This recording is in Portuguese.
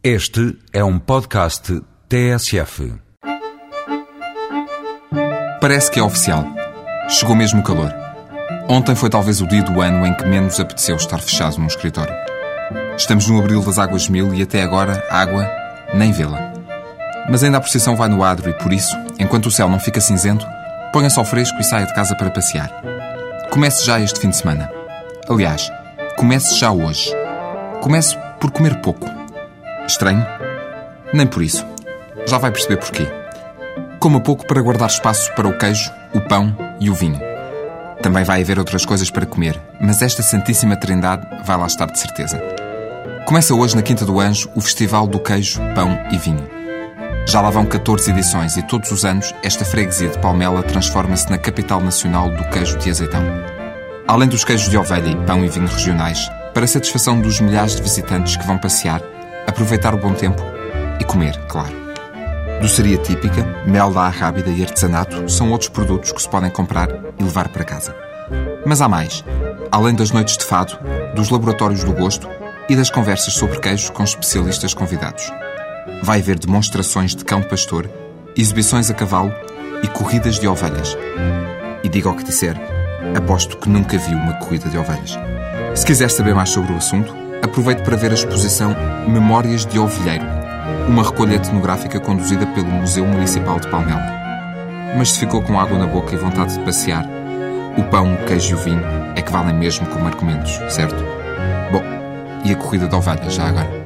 Este é um podcast TSF. Parece que é oficial. Chegou mesmo o calor. Ontem foi talvez o dia do ano em que menos apeteceu estar fechado num escritório. Estamos no abril das águas mil e até agora, água, nem vê-la. Mas ainda a procissão vai no adro e por isso, enquanto o céu não fica cinzento, ponha-se ao fresco e saia de casa para passear. Comece já este fim de semana. Aliás, comece já hoje. Comece por comer pouco. Estranho? Nem por isso. Já vai perceber porquê. Coma pouco para guardar espaço para o queijo, o pão e o vinho. Também vai haver outras coisas para comer, mas esta Santíssima Trindade vai lá estar de certeza. Começa hoje na Quinta do Anjo o Festival do Queijo, Pão e Vinho. Já lá vão 14 edições e todos os anos esta freguesia de Palmela transforma-se na capital nacional do queijo de azeitão. Além dos queijos de ovelha e pão e vinho regionais, para satisfação dos milhares de visitantes que vão passear, aproveitar o bom tempo e comer, claro. Doçaria típica, mel da arrábida e artesanato são outros produtos que se podem comprar e levar para casa. Mas há mais. Além das noites de fado, dos laboratórios do gosto e das conversas sobre queijo com especialistas convidados. Vai haver demonstrações de cão pastor, exibições a cavalo e corridas de ovelhas. E diga o que disser, aposto que nunca vi uma corrida de ovelhas. Se quiser saber mais sobre o assunto, aproveite para ver a exposição Memórias de Ovelheiro, uma recolha etnográfica conduzida pelo Museu Municipal de Palmela. Mas se ficou com água na boca e vontade de passear, o pão, o queijo e o vinho é que valem mesmo como argumentos, certo? Bom, e a corrida de ovelhas já agora?